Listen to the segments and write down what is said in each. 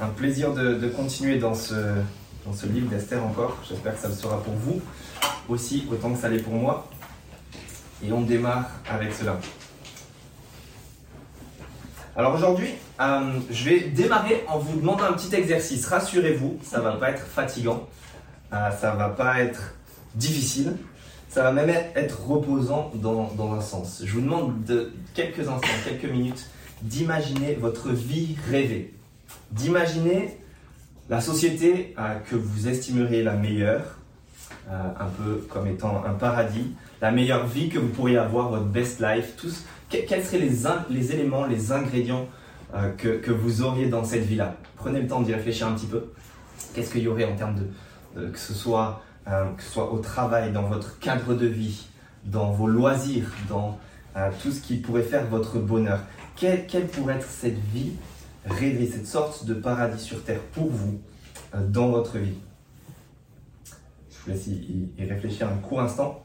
un plaisir de, continuer dans ce, dans ce livre d'Esther encore. J'espère que ça le sera pour vous aussi, autant que ça l'est pour moi. Et on démarre avec cela. Alors aujourd'hui, euh, je vais démarrer en vous demandant un petit exercice. Rassurez-vous, ça ne va pas être fatigant, euh, ça ne va pas être difficile, ça va même être reposant dans, dans, un sens. Je vous demande de quelques instants, quelques minutes, d'imaginer votre vie rêvée d'imaginer la société euh, que vous estimeriez la meilleure, euh, un peu comme étant un paradis, la meilleure vie que vous pourriez avoir, votre best life, tous, quels seraient les, éléments, les ingrédients euh, que, vous auriez dans cette vie-là? Prenez le temps d'y réfléchir un petit peu. Qu'est-ce qu'il y aurait en termes de, que, ce soit, que ce soit au travail, dans votre cadre de vie, dans vos loisirs, dans tout ce qui pourrait faire votre bonheur? Quelle pourrait être cette vie rêver cette sorte de paradis sur terre pour vous euh, dans votre vie. Je vous laisse y, réfléchir un court instant.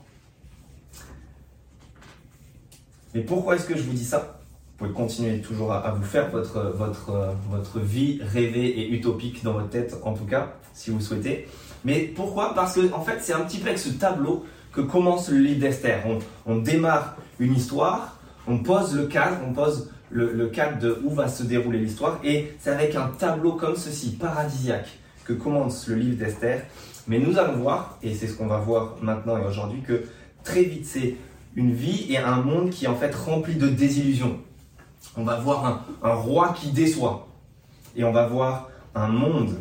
Mais pourquoi est-ce que je vous dis ça? Vous pouvez continuer toujours à, vous faire votre, votre, votre vie rêvée et utopique dans votre tête, en tout cas, si vous souhaitez. Mais pourquoi? Parce que en fait, c'est un petit peu avec ce tableau que commence le livre d'Esther. On, on démarre une histoire, on pose le cadre, on pose le, cadre de où va se dérouler l'histoire. Et c'est avec un tableau comme ceci, paradisiaque, que commence le livre d'Esther. Mais nous allons voir, et c'est ce qu'on va voir maintenant et aujourd'hui, que très vite c'est une vie et un monde qui est en fait rempli de désillusions. On va voir un, roi qui déçoit. Et on va voir un monde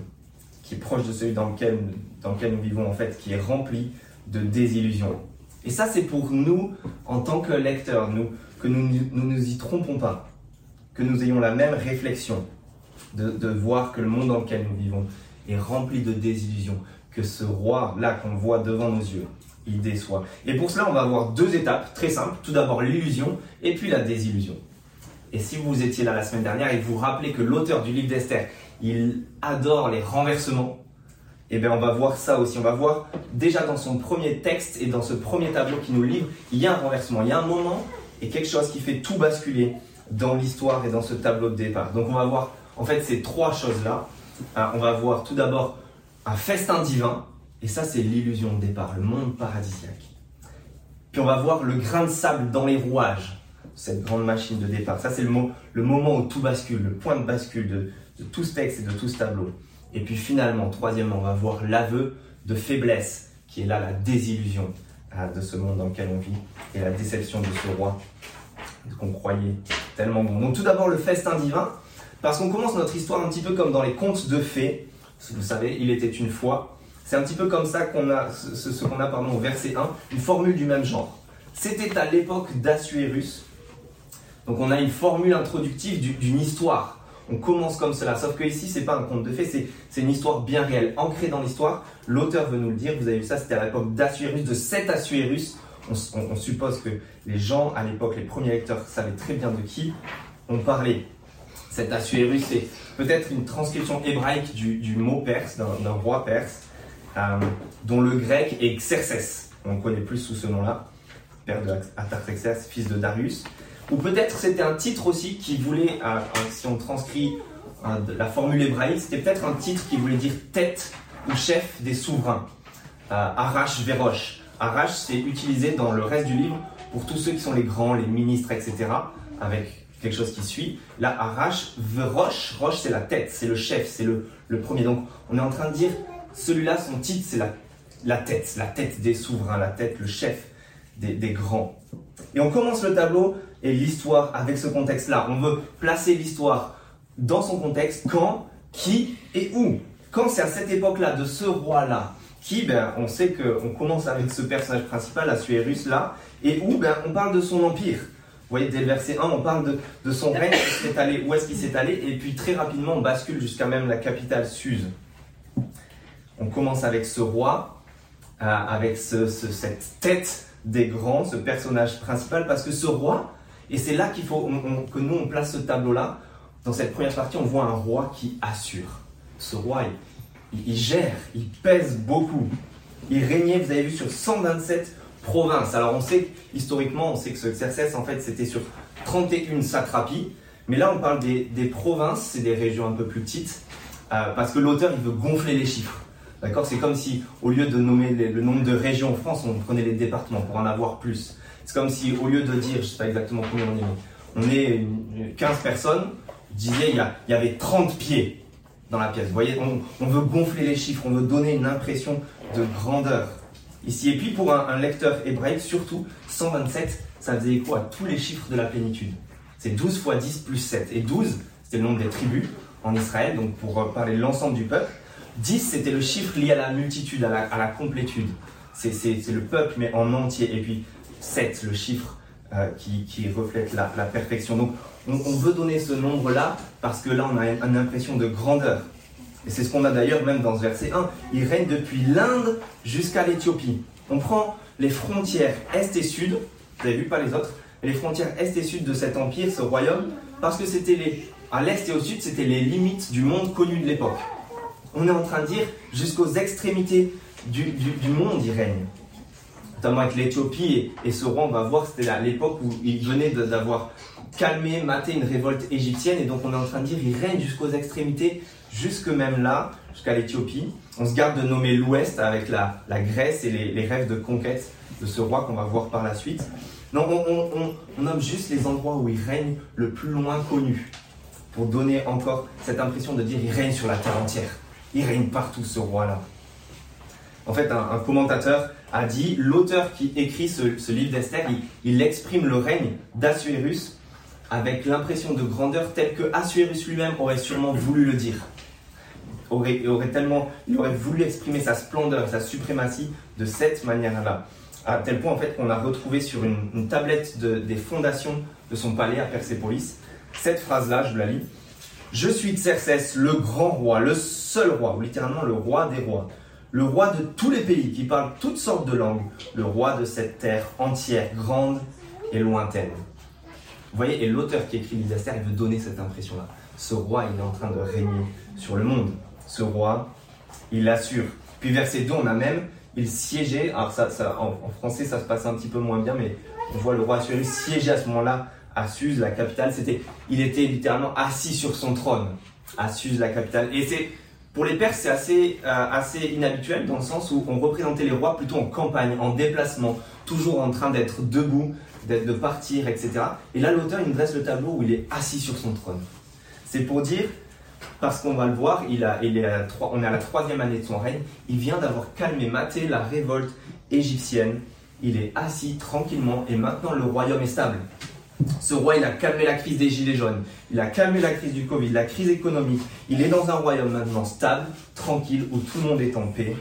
qui est proche de celui dans lequel, dans lequel nous vivons en fait, qui est rempli de désillusions. Et ça c'est pour nous en tant que lecteurs, nous, que nous nous, nous y trompons pas que nous ayons la même réflexion, de, voir que le monde dans lequel nous vivons est rempli de désillusions, que ce roi-là qu'on voit devant nos yeux, il déçoit. Et pour cela, on va avoir deux étapes très simples. Tout d'abord l'illusion et puis la désillusion. Et si vous étiez là la semaine dernière et vous rappelez que l'auteur du livre d'Esther, il adore les renversements, eh bien on va voir ça aussi. On va voir déjà dans son premier texte et dans ce premier tableau qui nous livre, il y a un renversement, il y a un moment et quelque chose qui fait tout basculer dans l'histoire et dans ce tableau de départ. Donc on va voir en fait ces trois choses-là. Euh, on va voir tout d'abord un festin divin, et ça c'est l'illusion de départ, le monde paradisiaque. Puis on va voir le grain de sable dans les rouages, cette grande machine de départ. Ça c'est le, le, moment où tout bascule, le point de bascule de, de tout ce texte et de tout ce tableau. Et puis finalement, troisièmement, on va voir l'aveu de faiblesse, qui est là la désillusion de ce monde dans lequel on vit, et la déception de ce roi qu'on croyait tellement bon. Donc tout d'abord le festin divin, parce qu'on commence notre histoire un petit peu comme dans les contes de fées. Vous savez, il était une fois. C'est un petit peu comme ça qu'on a, ce, qu'on a pardon, au verset 1, une formule du même genre. C'était à l'époque d'Assuérus. Donc on a une formule introductive d'une histoire. On commence comme cela. Sauf que ici, c'est pas un conte de fées, c'est une histoire bien réelle, ancrée dans l'histoire. L'auteur veut nous le dire. Vous avez vu ça, c'était à l'époque d'Assuérus, de cet Assuérus on, suppose que les gens à l'époque, les premiers lecteurs, savaient très bien de qui on parlait. Cet Assuérus, c'est peut-être une transcription hébraïque du, mot perse, d'un roi perse, euh, dont le grec est Xerxès. On le connaît plus sous ce nom-là, père de fils de Darius. Ou peut-être c'était un titre aussi qui voulait, euh, si on transcrit euh, la formule hébraïque, c'était peut-être un titre qui voulait dire tête ou chef des souverains. Arash Verosh. Arash, c'est utilisé dans le reste du livre pour tous ceux qui sont les grands, les ministres, etc. Avec quelque chose qui suit. Là, Arash, Roche, Roche c'est la tête, c'est le chef, c'est le, premier. Donc on est en train de dire, celui-là, son titre, c'est la, la tête, la tête des souverains, la tête, le chef des, des grands. Et on commence le tableau et l'histoire avec ce contexte-là. On veut placer l'histoire dans son contexte, quand, qui et où. Quand c'est à cette époque-là, de ce roi-là, qui, ben, on sait qu'on commence avec ce personnage principal, Assuérus, là, et où ben, on parle de son empire. Vous voyez, dès le verset 1, on parle de, son règne, où est-ce qu'il s'est allé, et puis très rapidement, on bascule jusqu'à même la capitale Suse. On commence avec ce roi, euh, avec cette tête des grands, ce personnage principal, parce que ce roi, et c'est là qu'il faut que nous on place ce tableau-là, dans cette première partie, on voit un roi qui assure. Ce roi, il gère, il pèse beaucoup. Il régnait, vous avez vu, sur 127 provinces. Alors on sait, historiquement, on sait que ce Xerxès, en fait, c'était sur 31 satrapies. Mais là, on parle des, provinces, c'est des régions un peu plus petites. euh, parce que l'auteur il veut gonfler les chiffres. D'accord? C'est comme si au lieu de nommer le nombre de régions en France, on prenait les départements pour en avoir plus. C'est comme si au lieu de dire, je ne sais pas exactement combien on est, on est 15 personnes, je disais il y, avait 30 pieds dans la pièce. Vous voyez, on, veut gonfler les chiffres, on veut donner une impression de grandeur ici. Et puis pour un, lecteur hébraïque, surtout, 127, ça faisait écho à tous les chiffres de la plénitude. C'est 12 fois 10 plus 7. Et 12, c'était le nombre des tribus en Israël, donc pour parler de l'ensemble du peuple. 10, c'était le chiffre lié à la multitude, à la, complétude. C'est le peuple, mais en entier. Et puis 7, le chiffre euh, qui, reflète la, perfection. Donc on, veut donner ce nombre-là parce que là on a une, impression de grandeur. Et c'est ce qu'on a d'ailleurs même dans ce verset 1. Il règne depuis l'Inde jusqu'à l'Éthiopie. On prend les frontières est et sud, vous avez vu pas les autres, les frontières est et sud de cet empire, ce royaume, parce que c'était les, à l'est et au sud, c'était les limites du monde connu de l'époque. On est en train de dire jusqu'aux extrémités du, du monde, il règne notamment avec l'Éthiopie. Et, ce roi, on va voir, c'était à l'époque où il venait d'avoir calmé, maté une révolte égyptienne. Et donc on est en train de dire, il règne jusqu'aux extrémités, jusque même là, jusqu'à l'Éthiopie. On se garde de nommer l'Ouest avec la, la Grèce et les, rêves de conquête de ce roi qu'on va voir par la suite. Non, on, on, nomme juste les endroits où il règne le plus loin connu, pour donner encore cette impression de dire il règne sur la terre entière. Il règne partout, ce roi-là. En fait, un commentateur a dit l'auteur qui écrit ce, livre d'Esther, il, exprime le règne d'Assuérus avec l'impression de grandeur telle que Assuérus lui-même aurait sûrement voulu le dire. Aurait, tellement, il aurait voulu exprimer sa splendeur, sa suprématie de cette manière-là. À tel point en fait qu'on a retrouvé sur une, tablette des fondations de son palais à Persépolis cette phrase-là, je la lis. Je suis Xerxès, le grand roi, le seul roi, ou littéralement le roi des rois le roi de tous les pays qui parlent toutes sortes de langues, le roi de cette terre entière, grande et lointaine. Vous voyez, et l'auteur qui écrit l'Isastère, il veut donner cette impression-là. Ce roi, il est en train de régner sur le monde. Ce roi, il l'assure. Puis verset 2, on a même, il siégeait, alors ça, en, français ça se passe un petit peu moins bien, mais on voit le roi Assuérus siéger à ce moment-là à Suse, la capitale. C'était, il était littéralement assis sur son trône à Suse, la capitale. Et c'est pour les Perses, c'est assez, euh, assez inhabituel dans le sens où on représentait les rois plutôt en campagne, en déplacement, toujours en train d'être debout, de partir, etc. Et là, l'auteur, il nous dresse le tableau où il est assis sur son trône. C'est pour dire, parce qu'on va le voir, il est on est à la troisième année de son règne, il vient d'avoir calmé, maté la révolte égyptienne, il est assis tranquillement et maintenant le royaume est stable. Ce roi, il a calmé la crise des gilets jaunes, il a calmé la crise du Covid, la crise économique. Il est dans un royaume maintenant stable, tranquille, où tout le monde est en paix.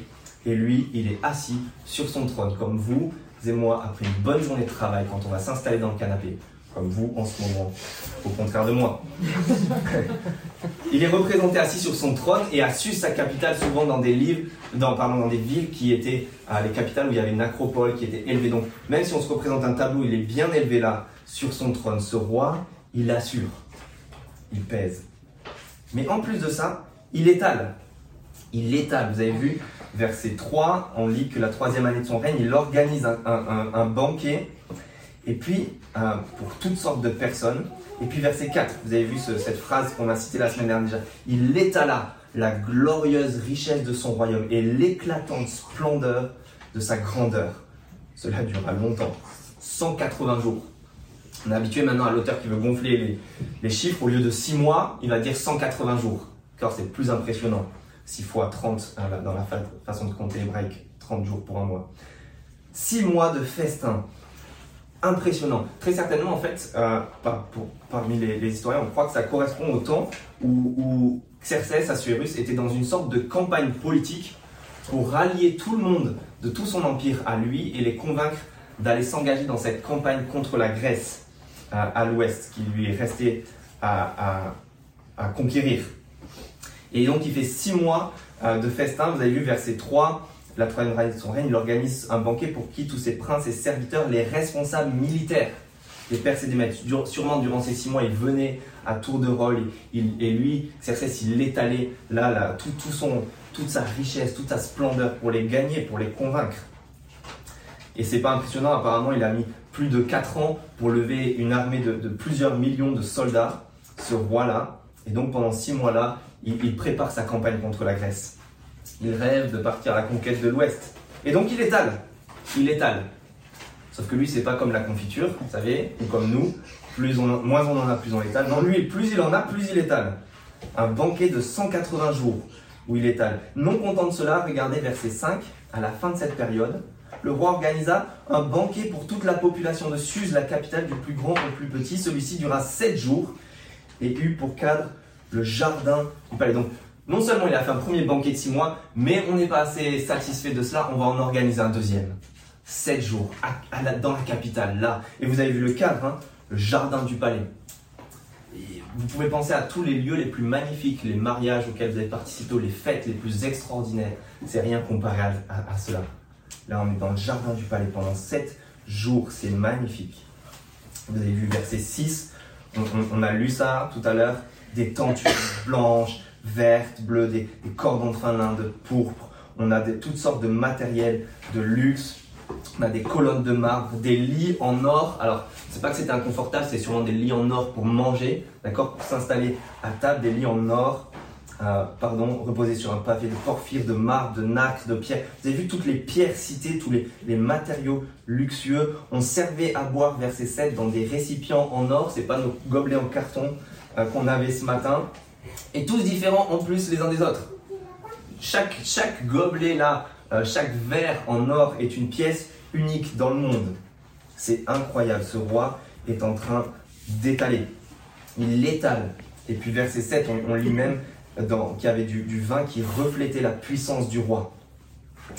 Et lui, il est assis sur son trône, comme vous et moi, après une bonne journée de travail, quand on va s'installer dans le canapé, comme vous en ce moment, au contraire de moi. il est représenté assis sur son trône et a su sa capitale souvent dans des livres, dans, pardon, dans des villes qui étaient euh, les capitales où il y avait une acropole qui était élevée. Donc même si on se représente un tableau, il est bien élevé là, sur son trône. Ce roi, il assure, il pèse. Mais en plus de ça, il étale. Il étale. Vous avez vu, verset 3, on lit que la troisième année de son règne, il organise un, banquet, et puis euh, pour toutes sortes de personnes. Et puis verset 4, vous avez vu cette phrase qu'on a citée la semaine dernière déjà. Il étala la glorieuse richesse de son royaume et l'éclatante splendeur de sa grandeur. Cela durera longtemps, 180 jours. On est habitué maintenant à l'auteur qui veut gonfler les, chiffres. Au lieu de 6 mois, il va dire 180 jours. Car c'est plus impressionnant. 6 fois 30 hein, dans la façon de compter hébraïque. 30 jours pour un mois. 6 mois de festin. Impressionnant. Très certainement, en fait, euh, parmi les, historiens, on croit que ça correspond au temps où, où Xerxès, Assuérus, était dans une sorte de campagne politique pour rallier tout le monde de tout son empire à lui et les convaincre d'aller s'engager dans cette campagne contre la Grèce à, l'ouest, qui lui est resté à, conquérir. Et donc il fait six mois euh, de festin, vous avez vu verset 3, la troisième année de son règne, il organise un banquet pour qui tous ses princes et serviteurs, les responsables militaires les Perses et des maîtres. Sûrement durant ces six mois, il venait à tour de rôle et lui, Xerxès, il étalait là, là tout son, toute sa richesse, toute sa splendeur pour les gagner, pour les convaincre. Et c'est pas impressionnant, apparemment, il a mis plus de 4 ans pour lever une armée de, plusieurs millions de soldats, ce roi-là. Et donc pendant 6 mois-là, il, prépare sa campagne contre la Grèce. Il rêve de partir à la conquête de l'Ouest. Et donc il étale. Il étale. Sauf que lui, c'est pas comme la confiture, vous savez, ou comme nous. Plus on, moins on en a, plus on étale. Non, lui, plus il en a, plus il étale. Un banquet de 180 jours où il étale. Non content de cela, regardez verset 5, à la fin de cette période, le roi organisa un banquet pour toute la population de Suse, la capitale du plus grand au plus petit. Celui-ci dura sept jours et eut pour cadre le jardin du palais. Donc, non seulement il a fait un premier banquet de six mois, mais on n'est pas assez satisfait de cela, on va en organiser un deuxième. Sept jours dans la capitale, là. Et vous avez vu le cadre, hein, le jardin du palais. vous pouvez penser à tous les lieux les plus magnifiques, les mariages auxquels vous avez participé, les fêtes les plus extraordinaires. C'est rien comparé à cela. Là, on est dans le jardin du palais pendant sept jours. C'est magnifique. Vous avez vu verset 6. On, a lu ça tout à l'heure. Des tentures blanches, vertes, bleues, des, cordons de fin de pourpre. On a toutes sortes de matériel de luxe. On a des colonnes de marbre, des lits en or. Alors, c'est pas que c'était inconfortable, c'est sûrement des lits en or pour manger, d'accord Pour s'installer à table, des lits en or euh, pardon, reposé sur un pavé de porphyre, de marbre, de nacre, de pierre. Vous avez vu toutes les pierres citées, tous les, matériaux luxueux. On servait à boire, verset 7, dans des récipients en or. C'est pas nos gobelets en carton euh, qu'on avait ce matin. Et tous différents en plus les uns des autres. Chaque, chaque gobelet là, euh, chaque verre en or est une pièce unique dans le monde. C'est incroyable. Ce roi est en train d'étaler. Il l'étale. Et puis verset 7, on lit même qui avait du, vin qui reflétait la puissance du roi,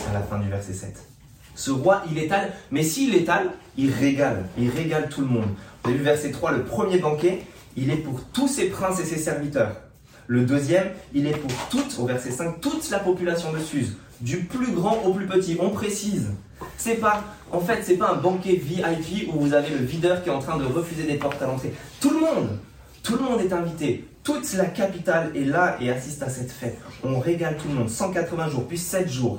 à la fin du verset 7. Ce roi, il étale, mais s'il étale, il régale, il régale tout le monde. Vous avez vu verset 3, le premier banquet, il est pour tous ses princes et ses serviteurs. Le deuxième, il est pour toute, au verset 5, toute la population de Suse, du plus grand au plus petit. On précise. C'est pas, en fait, c'est pas un banquet VIP où vous avez le videur qui est en train de refuser des portes à l'entrée. Tout le monde, tout le monde est invité. Toute la capitale est là et assiste à cette fête. On régale tout le monde. 180 jours, puis 7 jours.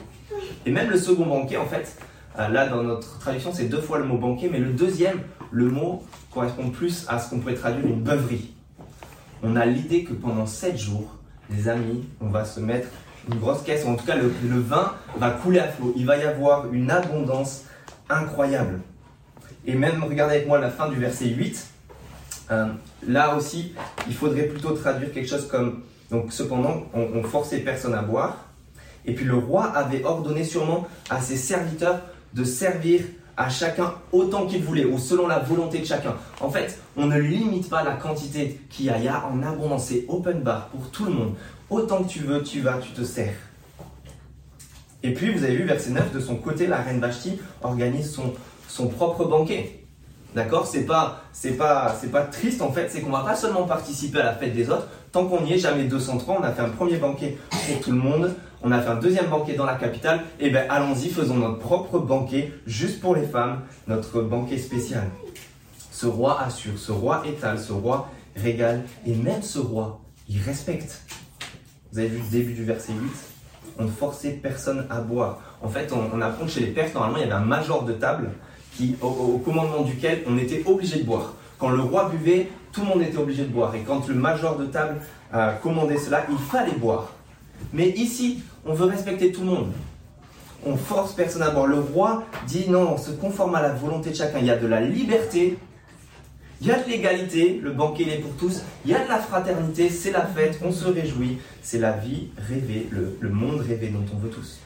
Et même le second banquet, en fait, euh, là dans notre traduction, c'est deux fois le mot banquet, mais le deuxième, le mot correspond plus à ce qu'on pourrait traduire une beuverie. On a l'idée que pendant 7 jours, les amis, on va se mettre une grosse caisse, ou en tout cas le, le vin va couler à flot. Il va y avoir une abondance incroyable. Et même, regardez avec moi la fin du verset 8. Euh, là aussi, il faudrait plutôt traduire quelque chose comme donc cependant, on, forçait personne à boire. Et puis le roi avait ordonné sûrement à ses serviteurs de servir à chacun autant qu'il voulait ou selon la volonté de chacun. En fait, on ne limite pas la quantité qu'il y a. Il y a en abondance, c'est open bar pour tout le monde. Autant que tu veux, tu vas, tu te sers. Et puis, vous avez vu, verset 9, de son côté, la reine Vashti organise son, son propre banquet. D'accord? C'est pas, pas, pas triste en fait, c'est qu'on va pas seulement participer à la fête des autres. Tant qu'on y est, jamais 203, on a fait un premier banquet pour tout le monde, on a fait un deuxième banquet dans la capitale, et ben allons-y, faisons notre propre banquet juste pour les femmes, notre banquet spécial. Ce roi assure, ce roi étale, ce roi régale, et même ce roi, il respecte. Vous avez vu le début du verset 8 On ne forçait personne à boire. En fait, on, on apprend que chez les Perses, normalement, il y avait un major de table au, commandement duquel on était obligé de boire. Quand le roi buvait, tout le monde était obligé de boire. Et quand le major de table a commandé cela, il fallait boire. Mais ici, on veut respecter tout le monde. On force personne à boire. Le roi dit non, on se conforme à la volonté de chacun. Il y a de la liberté, il y a de l'égalité, le banquet est pour tous, il y a de la fraternité, c'est la fête, on se réjouit, c'est la vie rêvée, le, monde rêvé dont on veut tous.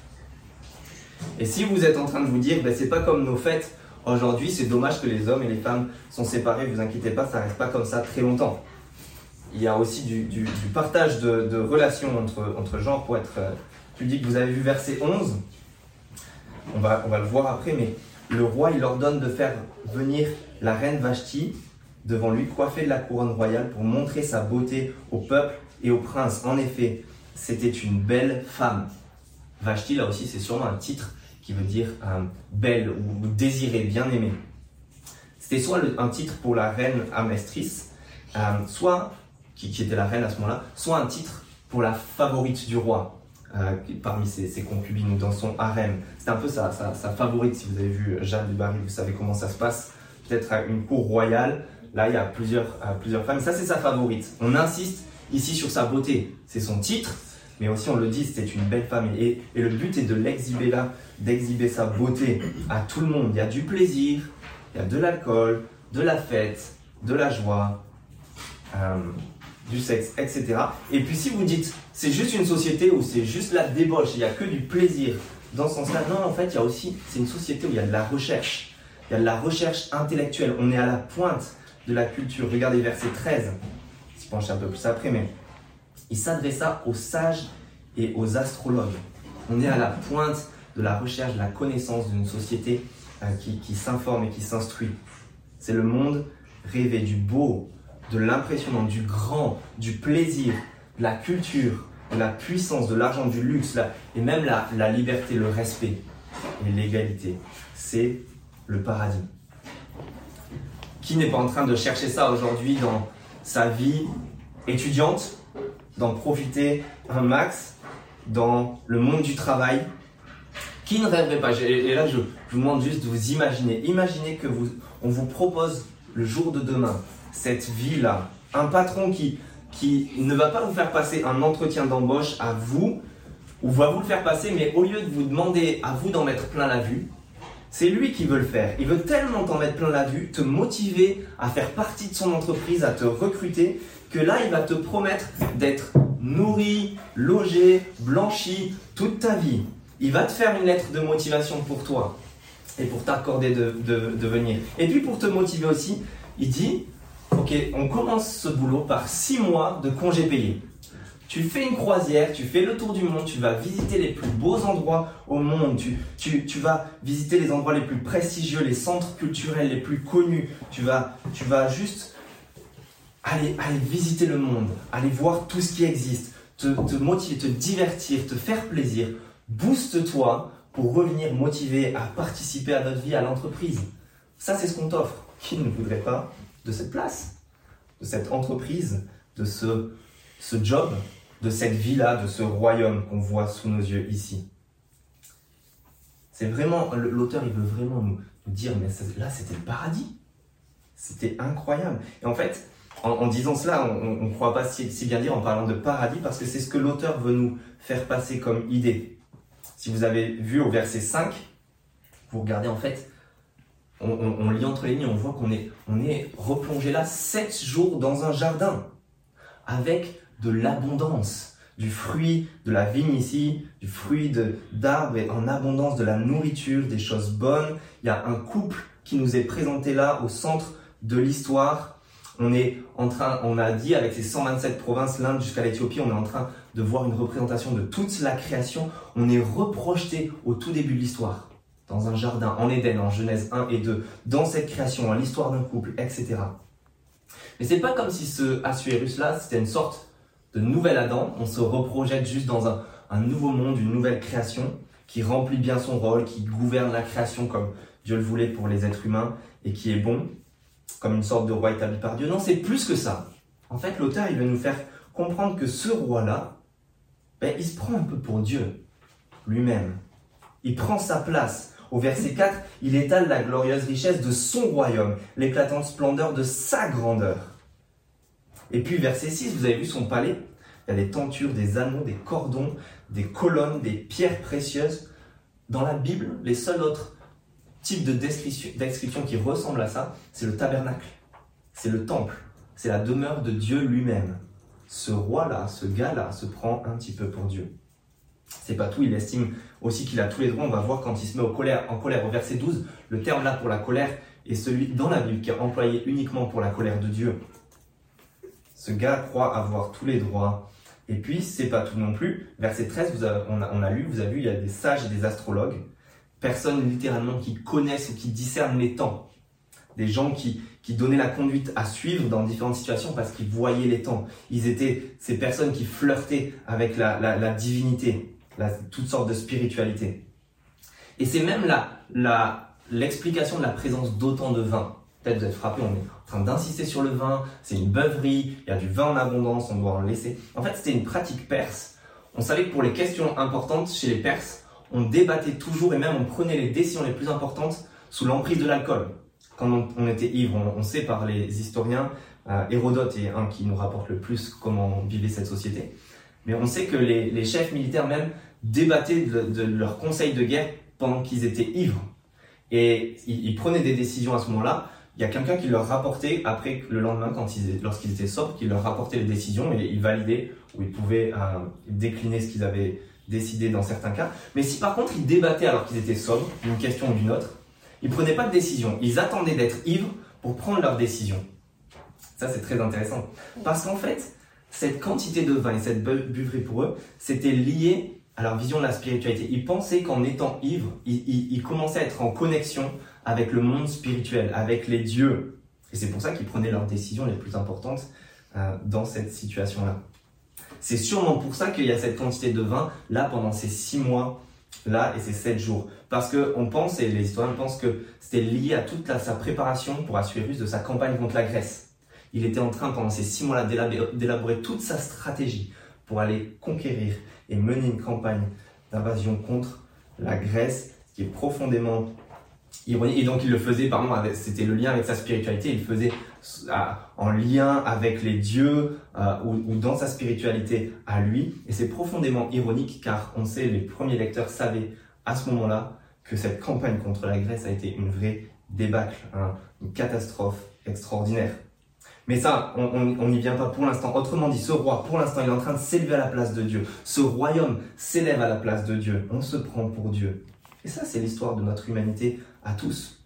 Et si vous êtes en train de vous dire, ben, c'est pas comme nos fêtes Aujourd'hui, c'est dommage que les hommes et les femmes sont séparés, vous inquiétez pas, ça reste pas comme ça très longtemps. Il y a aussi du, partage de, relations entre, entre genres pour être euh, pudique. Vous avez vu verset 11, on va, on va le voir après, mais le roi, il ordonne de faire venir la reine Vashti devant lui, coiffée de la couronne royale, pour montrer sa beauté au peuple et au prince. En effet, c'était une belle femme. Vashti, là aussi, c'est sûrement un titre qui veut dire euh, belle ou désirée, bien aimée. C'était soit un titre pour la reine Amestris, euh, soit, qui, était la reine à ce moment-là, soit un titre pour la favorite du roi, euh, parmi ses, concubines ou dans son harem. C'est un peu sa, sa, favorite, si vous avez vu Jeanne du Barry, vous savez comment ça se passe. Peut-être à une cour royale, là il y a plusieurs, plusieurs femmes, ça c'est sa favorite. On insiste, ici sur sa beauté. C'est son titre, mais aussi on le dit, c'était une belle femme. Et, le but est de l'exhiber là, d'exhiber sa beauté à tout le monde. Il y a du plaisir, il y a de l'alcool, de la fête, de la joie, euh, du sexe, etc. Et puis si vous dites, c'est juste une société où c'est juste la débauche, il n'y a que du plaisir, dans ce sens-là, non, en fait, y a aussi, c'est une société où il y a de la recherche. Il y a de la recherche intellectuelle. On est à la pointe de la culture. Regardez verset 13. Il se penche un peu plus après, mais il s'adressa aux sages et aux astrologues. On est à la pointe de la recherche, de la connaissance d'une société euh, qui, s'informe et qui s'instruit. C'est le monde rêvé du beau, de l'impressionnant, du grand, du plaisir, de la culture, de la puissance, de l'argent, du luxe, et même la, la liberté, le respect et l'égalité. C'est le paradis. Qui n'est pas en train de chercher ça aujourd'hui dans sa vie étudiante, d'en profiter un max dans le monde du travail Qui ne rêverait pas Et là, je, vous demande juste de vous imaginer. Imaginez que vous, on vous propose le jour de demain cette vie-là. Un patron qui, qui ne va pas vous faire passer un entretien d'embauche à vous, ou va vous le faire passer, mais au lieu de vous demander à vous d'en mettre plein la vue, c'est lui qui veut le faire. Il veut tellement t'en mettre plein la vue, te motiver à faire partie de son entreprise, à te recruter, que là, il va te promettre d'être nourri, logé, blanchi toute ta vie. Il va te faire une lettre de motivation pour toi et pour t'accorder de, venir. Et puis pour te motiver aussi, il dit, ok, on commence ce boulot par six mois de congés payés. Tu fais une croisière, tu fais le tour du monde, tu vas visiter les plus beaux endroits au monde, tu, tu, tu, vas visiter les endroits les plus prestigieux, les centres culturels les plus connus, tu vas, tu vas juste aller, aller visiter le monde, aller voir tout ce qui existe, te, te motiver, te divertir, te faire plaisir. Booste-toi pour revenir motivé à participer à notre vie, à l'entreprise. Ça, c'est ce qu'on t'offre. Qui ne voudrait pas de cette place, de cette entreprise, de ce, ce job de cette vie-là, de ce royaume qu'on voit sous nos yeux ici? C'est vraiment, l'auteur, il veut vraiment nous, dire, mais là, c'était le paradis. C'était incroyable. Et en fait, en, disant cela, on ne croit pas si, bien dire en parlant de paradis, parce que c'est ce que l'auteur veut nous faire passer comme idée. Si vous avez vu au verset 5, vous regardez en fait, on, lit entre les lignes, on voit qu'on est, on est replongé là sept jours dans un jardin, avec de l'abondance, du fruit de la vigne ici, du fruit d'arbres et en abondance de la nourriture, des choses bonnes. Il y a un couple qui nous est présenté là au centre de l'histoire. On est en train, on a dit avec ces 127 provinces, l'Inde jusqu'à l'Éthiopie, on est en train de voir une représentation de toute la création. On est reprojeté au tout début de l'histoire, dans un jardin, en Éden, en Genèse 1 et 2, dans cette création, l'histoire d'un couple, etc. Mais c'est pas comme si ce Assuérus là, c'était une sorte de nouvel Adam, on se reprojette juste dans un, nouveau monde, une nouvelle création qui remplit bien son rôle, qui gouverne la création comme Dieu le voulait pour les êtres humains et qui est bon, comme une sorte de roi établi par Dieu. Non, c'est plus que ça. En fait, l'auteur, il veut nous faire comprendre que ce roi-là, ben, il se prend un peu pour Dieu lui-même. Il prend sa place. Au verset 4, il étale la glorieuse richesse de son royaume, l'éclatante splendeur de sa grandeur. Et puis verset 6, vous avez vu son palais? Il y a des tentures, des anneaux, des cordons, des colonnes, des pierres précieuses. Dans la Bible, les seuls autres types de description qui ressemblent à ça, c'est le tabernacle, c'est le temple, c'est la demeure de Dieu lui-même. Ce roi-là, ce gars-là, se prend un petit peu pour Dieu. C'est pas tout, il estime aussi qu'il a tous les droits. On va voir quand il se met en colère, en colère au verset 12, le terme là pour la colère est celui dans la Bible qui est employé uniquement pour la colère de Dieu. Ce gars croit avoir tous les droits. Et puis, c'est pas tout non plus. Verset 13, vous on, a, lu, vous avez vu, il y a des sages et des astrologues. Personnes littéralement qui connaissent ou qui discernent les temps. Des gens qui, qui donnaient la conduite à suivre dans différentes situations parce qu'ils voyaient les temps. Ils étaient ces personnes qui flirtaient avec la, la, divinité, toutes sortes de spiritualité. Et c'est même la, l'explication de la présence d'autant de vin. Peut-être vous êtes frappé, on est en train d'insister sur le vin, c'est une beuverie, il y a du vin en abondance, on doit en laisser. En fait, c'était une pratique perse. On savait que pour les questions importantes chez les Perses, on débattait toujours et même on prenait les décisions les plus importantes sous l'emprise de l'alcool. Quand on, était ivre, on, sait par les historiens Euh, Hérodote est un qui nous rapporte le plus comment vivait cette société. Mais on sait que les, chefs militaires même débattaient de, leurs conseils de guerre pendant qu'ils étaient ivres. Et ils, prenaient des décisions à ce moment-là. Il y a quelqu'un qui leur rapportait, après le lendemain, quand ils, lorsqu'ils étaient sobres, qui leur rapportait les décisions et ils validaient ou ils pouvaient euh, décliner ce qu'ils avaient décidé dans certains cas. Mais si par contre ils débattaient alors qu'ils étaient sobres, d'une question ou d'une autre, ils prenaient pas de décision. Ils attendaient d'être ivres pour prendre leur décision. Ça, c'est très intéressant. Parce qu'en fait, cette quantité de vin et cette buverie pour eux, c'était lié à leur vision de la spiritualité. Ils pensaient qu'en étant ivres, ils, commençaient à être en connexion avec le monde spirituel, avec les dieux. Et c'est pour ça qu'ils prenaient leurs décisions les plus importantes euh, dans cette situation-là. C'est sûrement pour ça qu'il y a cette quantité de vin là pendant ces six mois là et ces sept jours. Parce qu'on pense, et les historiens pensent que c'était lié à toute sa préparation pour Assuérus de sa campagne contre la Grèce. Il était en train pendant ces six mois-là d'élaborer toute sa stratégie pour aller conquérir et mener une campagne d'invasion contre la Grèce, qui est profondément. Et donc il le faisait, pardon, c'était le lien avec sa spiritualité, il le faisait en lien avec les dieux euh, ou, dans sa spiritualité à lui. Et c'est profondément ironique car on sait, les premiers lecteurs savaient à ce moment-là que cette campagne contre la Grèce a été une vraie débâcle, hein, une catastrophe extraordinaire. Mais ça, on n'y vient pas pour l'instant. Autrement dit, ce roi, pour l'instant, il est en train de s'élever à la place de Dieu. Ce royaume s'élève à la place de Dieu. On se prend pour Dieu. Et ça, c'est l'histoire de notre humanité à tous.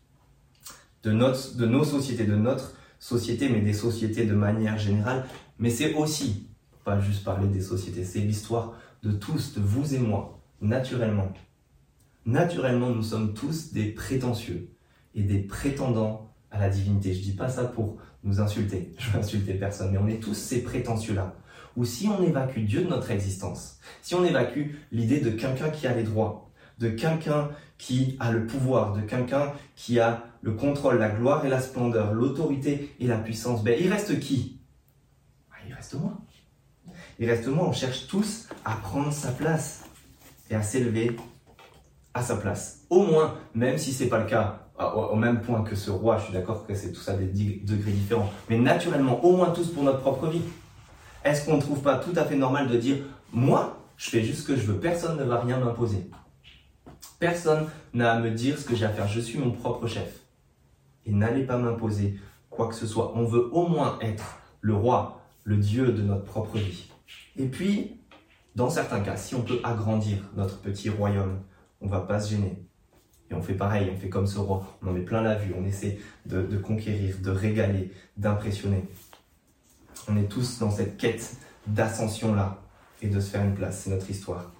De, notre, de nos sociétés, de notre société, mais des sociétés de manière générale. Mais c'est aussi, pas juste parler des sociétés, c'est l'histoire de tous, de vous et moi, naturellement. Naturellement, nous sommes tous des prétentieux et des prétendants à la divinité. Je dis pas ça pour nous insulter, je veux insulter personne, mais on est tous ces prétentieux-là. Ou si on évacue Dieu de notre existence, si on évacue l'idée de quelqu'un qui a les droits, de quelqu'un qui a le pouvoir, de quelqu'un qui a le contrôle, la gloire et la splendeur, l'autorité et la puissance, ben, il reste qui? Ben, Il reste moi. Il reste moi, on cherche tous à prendre sa place et à s'élever à sa place. Au moins, même si c'est pas le cas au même point que ce roi, je suis d'accord que c'est tout ça des degrés différents, mais naturellement, au moins tous pour notre propre vie. Est-ce qu'on ne trouve pas tout à fait normal de dire, moi, je fais juste ce que je veux, personne ne va rien m'imposer. Personne n'a à me dire ce que j'ai à faire, je suis mon propre chef. Et n'allez pas m'imposer quoi que ce soit. On veut au moins être le roi, le Dieu de notre propre vie. Et puis, dans certains cas, si on peut agrandir notre petit royaume, on va pas se gêner. Et on fait pareil, on fait comme ce roi, on en met plein la vue, on essaie de, conquérir, de régaler, d'impressionner. On est tous dans cette quête d'ascension-là et de se faire une place, c'est notre histoire.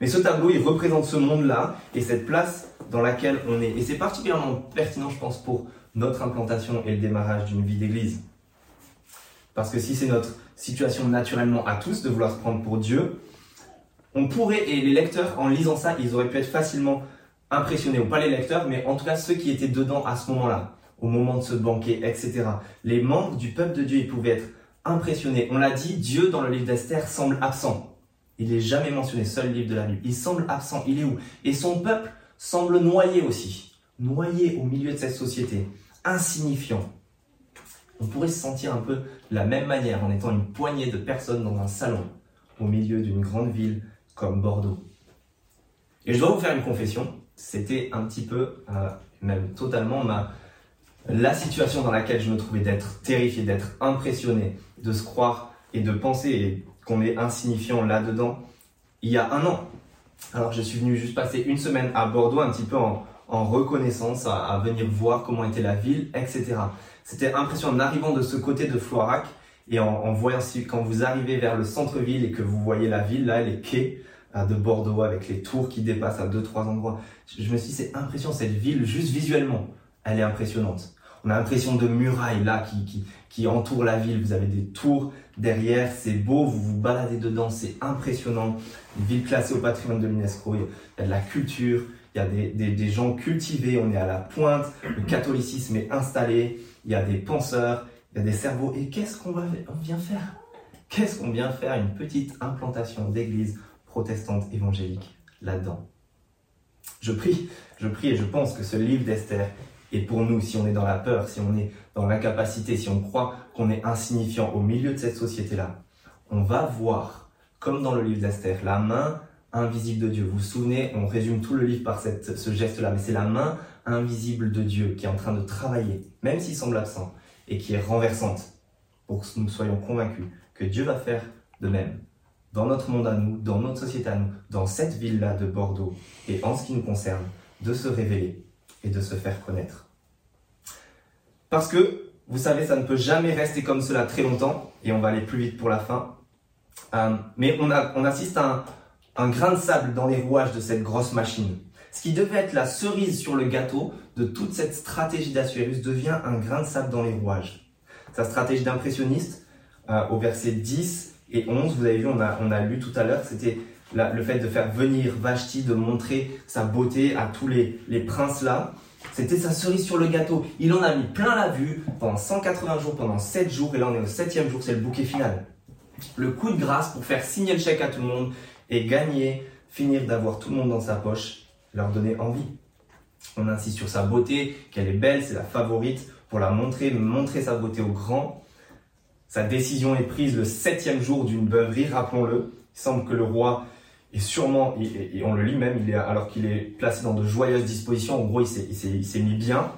Mais ce tableau, il représente ce monde-là et cette place dans laquelle on est. Et c'est particulièrement pertinent, je pense, pour notre implantation et le démarrage d'une vie d'église. Parce que si c'est notre situation naturellement à tous de vouloir se prendre pour Dieu, on pourrait, et les lecteurs, en lisant ça, ils auraient pu être facilement impressionnés, ou pas les lecteurs, mais en tout cas ceux qui étaient dedans à ce moment-là, au moment de ce banquet, etc. Les membres du peuple de Dieu, ils pouvaient être impressionnés. On l'a dit, Dieu dans le livre d'Esther semble absent. Il n'est jamais mentionné, seul livre de la Bible. Il semble absent, il est où? Et son peuple semble noyé aussi, noyé au milieu de cette société, insignifiant. On pourrait se sentir un peu de la même manière en étant une poignée de personnes dans un salon, au milieu d'une grande ville comme Bordeaux. Et je dois vous faire une confession, c'était un petit peu, euh, même totalement, la situation dans laquelle je me trouvais d'être terrifié, d'être impressionné, de se croire et de penser qu'on est insignifiant là-dedans il y a un an. Alors je suis venu juste passer une semaine à Bordeaux, un petit peu en, reconnaissance, à, venir voir comment était la ville, etc. C'était impressionnant. En arrivant de ce côté de Floirac et en, voyant si, quand vous arrivez vers le centre-ville et que vous voyez la ville, là, les quais, de Bordeaux avec les tours qui dépassent à deux trois endroits. Je me suis dit c'est impressionnant cette ville juste visuellement, elle est impressionnante. On a l'impression de murailles là qui, entourent la ville. Vous avez des tours derrière, c'est beau, vous vous baladez dedans, c'est impressionnant. Une ville classée au patrimoine de l'UNESCO, il y a de la culture, il y a des, gens cultivés, on est à la pointe, le catholicisme est installé, il y a des penseurs, il y a des cerveaux. Et qu'est-ce qu'on va, vient faire? Qu'est-ce qu'on vient faire? Une petite implantation d'église protestante évangélique là-dedans. Je prie, je prie et je pense que ce livre d'Esther Et pour nous, si on est dans la peur, si on est dans l'incapacité, si on croit qu'on est insignifiant au milieu de cette société-là, on va voir, comme dans le livre d'Esther, la main invisible de Dieu. Vous vous souvenez, on résume tout le livre par ce geste-là, mais c'est la main invisible de Dieu qui est en train de travailler, même s'il semble absent, et qui est renversante, pour que nous soyons convaincus que Dieu va faire de même dans notre monde à nous, dans notre société à nous, dans cette ville-là de Bordeaux, et en ce qui nous concerne, de se révéler et de se faire connaître. Parce que, vous savez, ça ne peut jamais rester comme cela très longtemps, et on va aller plus vite pour la fin. Euh, mais on, on assiste à un, un grain de sable dans les rouages de cette grosse machine. Ce qui devait être la cerise sur le gâteau de toute cette stratégie d'Assuérus devient un grain de sable dans les rouages. Sa stratégie d'impressionniste, euh, au verset 10 et 11, vous avez vu, on a, on a lu tout à l'heure, c'était le fait de faire venir Vashti, de montrer sa beauté à tous les, les princes là. C'était sa cerise sur le gâteau. Il en a mis plein la vue pendant 180 jours, pendant 7 jours, et là on est au 7 jour, c'est le bouquet final. Le coup de grâce pour faire signer le chèque à tout le monde et gagner, finir d'avoir tout le monde dans sa poche, leur donner envie. On insiste sur sa beauté, qu'elle est belle, c'est la favorite, pour la montrer, montrer sa beauté au grand. Sa décision est prise le septième jour d'une beuverie, rappelons-le. Il semble que le roi est sûrement, et, on le lit même, il alors qu'il est placé dans de joyeuses dispositions, en gros il s'est mis bien.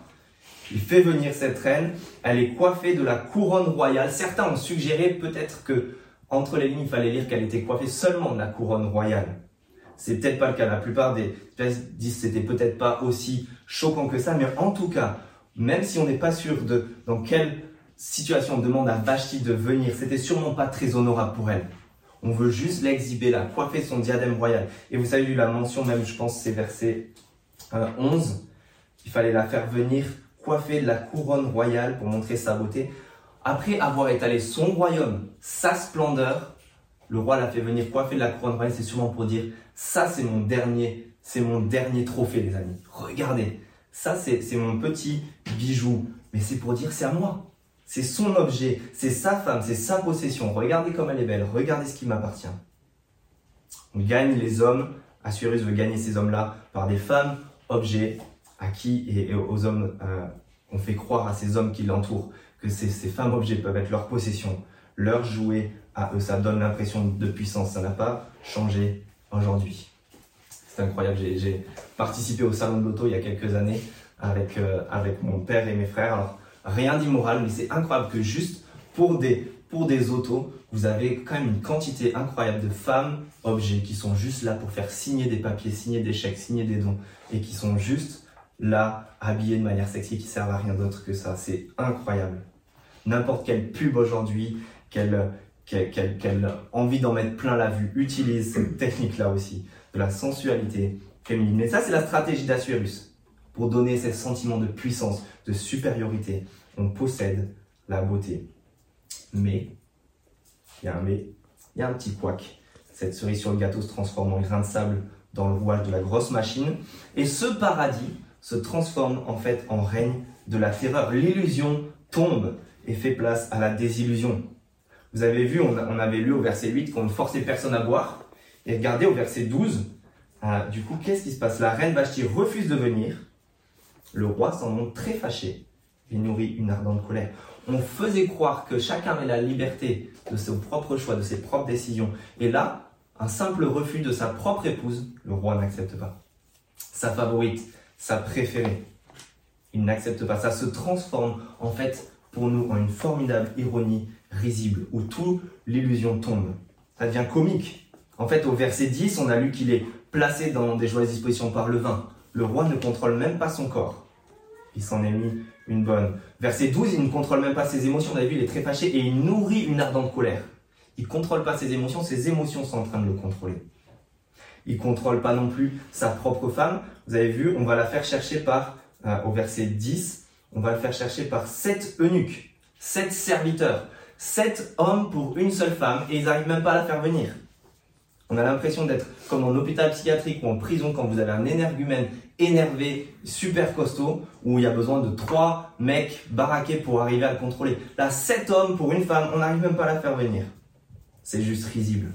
Il fait venir cette reine, elle est coiffée de la couronne royale. Certains ont suggéré peut-être que entre les lignes, il fallait lire qu'elle était coiffée seulement de la couronne royale. C'est peut-être pas le cas. La plupart des disent que c'était peut-être pas aussi choquant que ça, mais en tout cas, même si on n'est pas sûr de dans quelle situation on demande à Vashti de venir, c'était sûrement pas très honorable pour elle. On veut juste l'exhiber là, coiffer son diadème royal. Et vous avez lu la mention même, je pense, c'est verset 11. Euh, il fallait la faire venir coiffée de la couronne royale pour montrer sa beauté. Après avoir étalé son royaume, sa splendeur, le roi l'a fait venir coiffer de la couronne royale, c'est sûrement pour dire, ça c'est mon dernier, c'est mon dernier trophée les amis. Regardez, ça c'est mon petit bijou, mais c'est pour dire c'est à moi. C'est son objet, c'est sa femme, c'est sa possession. Regardez comme elle est belle, regardez ce qui m'appartient. On gagne les hommes, Assurus veut gagner ces hommes-là par des femmes, objets, à qui et, aux hommes, euh, on fait croire à ces hommes qui l'entourent que ces, femmes objets peuvent être leur possession, leur jouet à eux. Ça donne l'impression de puissance. Ça n'a pas changé aujourd'hui. C'est incroyable. J'ai participé au salon de l'auto il y a quelques années avec, euh, avec mon père et mes frères. Rien d'immoral, mais c'est incroyable que juste pour des, pour des autos, vous avez quand même une quantité incroyable de femmes objets qui sont juste là pour faire signer des papiers, signer des chèques, signer des dons et qui sont juste là, habillées de manière sexy, qui servent à rien d'autre que ça. C'est incroyable n'importe quelle pub aujourd'hui, quelle, envie d'en mettre plein la vue, utilise cette technique-là aussi, de la sensualité féminine. Mais ça, c'est la stratégie d'Assurus, pour donner ce sentiment de puissance, de supériorité. On possède la beauté. Mais, il y a un petit couac. Cette cerise sur le gâteau se transforme en grain de sable dans le rouage de la grosse machine. Et ce paradis se transforme en fait en règne de la terreur. L'illusion tombe et fait place à la désillusion. Vous avez vu, on, avait lu au verset 8 qu'on ne forçait personne à boire. Et regardez au verset 12, euh, du coup, qu'est-ce qui se passe? La reine Vashti refuse de venir. Le roi s'en montre très fâché et nourrit une ardente colère. On faisait croire que chacun avait la liberté de son propre choix, de ses propres décisions. Et là, un simple refus de sa propre épouse, le roi n'accepte pas. Sa favorite, sa préférée, il n'accepte pas. Ça se transforme en fait pour nous en une formidable ironie risible, où toute l'illusion tombe. Ça devient comique. En fait, au verset 10, on a lu qu'il est placé dans des joyeuses dispositions par le vin. Le roi ne contrôle même pas son corps. Il s'en est mis une bonne. Verset 12, il ne contrôle même pas ses émotions. On a vu, il est très fâché et il nourrit une ardente colère. Il ne contrôle pas ses émotions, ses émotions sont en train de le contrôler. Il ne contrôle pas non plus sa propre femme. Vous avez vu, on va la faire chercher par, euh, au verset 10, on va le faire chercher par sept eunuques, sept serviteurs, sept hommes pour une seule femme, et ils n'arrivent même pas à la faire venir. On a l'impression d'être comme en hôpital psychiatrique ou en prison quand vous avez un énergumène énervé, super costaud, où il y a besoin de trois mecs baraqués pour arriver à le contrôler. Là, sept hommes pour une femme, on n'arrive même pas à la faire venir. C'est juste risible.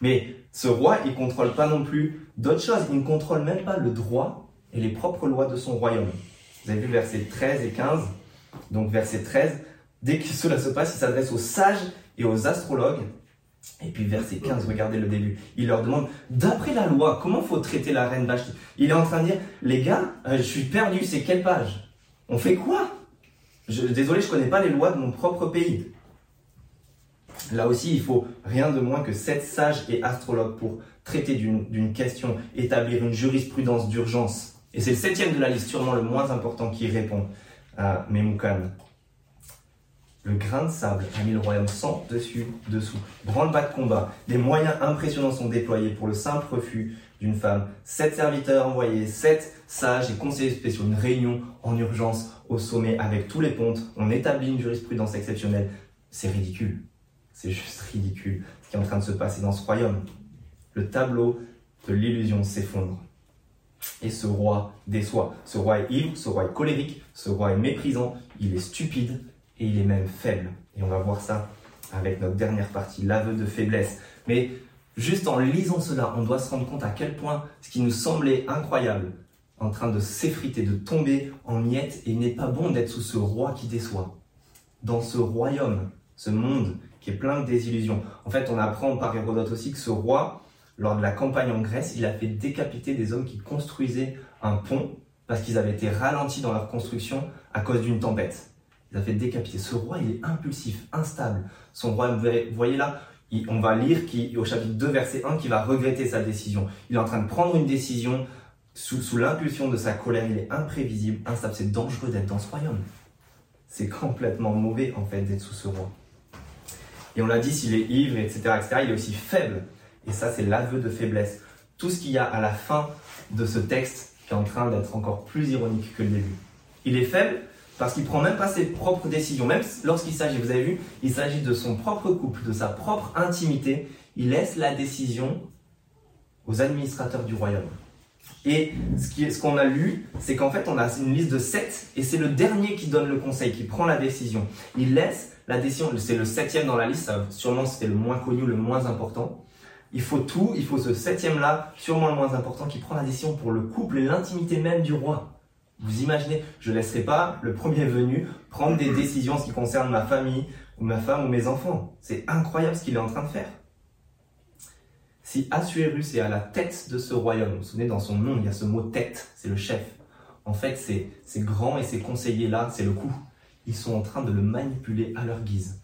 Mais ce roi, il contrôle pas non plus d'autres choses. Il ne contrôle même pas le droit et les propres lois de son royaume. Vous avez vu verset 13 et 15. Donc verset 13, dès que cela se passe, il s'adresse aux sages et aux astrologues. Et puis verset 15, regardez le début. Il leur demande, d'après la loi, comment faut traiter la reine Vashti? Il est en train de dire, les gars, euh, je suis perdu, c'est quelle page? On fait quoi? Je, Désolé, je connais pas les lois de mon propre pays. Là aussi, il faut rien de moins que sept sages et astrologues pour traiter d'une question, établir une jurisprudence d'urgence. Et c'est le septième de la liste, sûrement le moins important, qui répond à Memoukan. Le grain de sable a mis le royaume sans dessus, dessous. Branle-bas de combat. Des moyens impressionnants sont déployés pour le simple refus d'une femme. Sept serviteurs envoyés, sept sages et conseillers spéciaux. Une réunion en urgence au sommet avec tous les pontes. On établit une jurisprudence exceptionnelle. C'est ridicule. C'est juste ridicule ce qui est en train de se passer dans ce royaume. Le tableau de l'illusion s'effondre. Et ce roi déçoit. Ce roi est ivre, ce roi est colérique, ce roi est méprisant, il est stupide et il est même faible. Et on va voir ça avec notre dernière partie, l'aveu de faiblesse. Mais juste en lisant cela, on doit se rendre compte à quel point ce qui nous semblait incroyable, en train de s'effriter, de tomber en miettes, et il n'est pas bon d'être sous ce roi qui déçoit. Dans ce royaume, ce monde qui est plein de désillusions. En fait, on apprend par Hérodote aussi que ce roi, lors de la campagne en Grèce, il a fait décapiter des hommes qui construisaient un pont parce qu'ils avaient été ralentis dans leur construction à cause d'une tempête. Il a fait décapiter. Ce roi, il est impulsif, instable. Son roi, vous voyez là, on va lire qui, au chapitre 2, verset 1, qu'il va regretter sa décision. Il est en train de prendre une décision sous, sous l'impulsion de sa colère. Il est imprévisible, instable. C'est dangereux d'être dans ce royaume. C'est complètement mauvais, en fait, d'être sous ce roi. Et on l'a dit, s'il est ivre, etc., etc., il est aussi faible. Et ça, c'est l'aveu de faiblesse. Tout ce qu'il y a à la fin de ce texte qui est en train d'être encore plus ironique que le début. Il est faible parce qu'il prend même pas ses propres décisions. Même lorsqu'il s'agit, vous avez vu, il s'agit de son propre couple, de sa propre intimité. Il laisse la décision aux administrateurs du royaume. Et ce qu'on a lu, c'est qu'en fait, on a une liste de sept, et c'est le dernier qui donne le conseil, qui prend la décision. Il laisse la décision, c'est le septième dans la liste, sûrement c'était le moins connu, le moins important. Il faut tout, il faut ce septième-là, sûrement le moins important, qui prend la décision pour le couple et l'intimité même du roi. Vous imaginez, je ne laisserai pas le premier venu prendre des décisions en ce qui concerne ma famille, ou ma femme, ou mes enfants. C'est incroyable ce qu'il est en train de faire. Si Assuérus est à la tête de ce royaume, vous vous souvenez, dans son nom, il y a ce mot tête, c'est le chef. En fait, ces, ces grands et ces conseillers-là, c'est le coup. Ils sont en train de le manipuler à leur guise.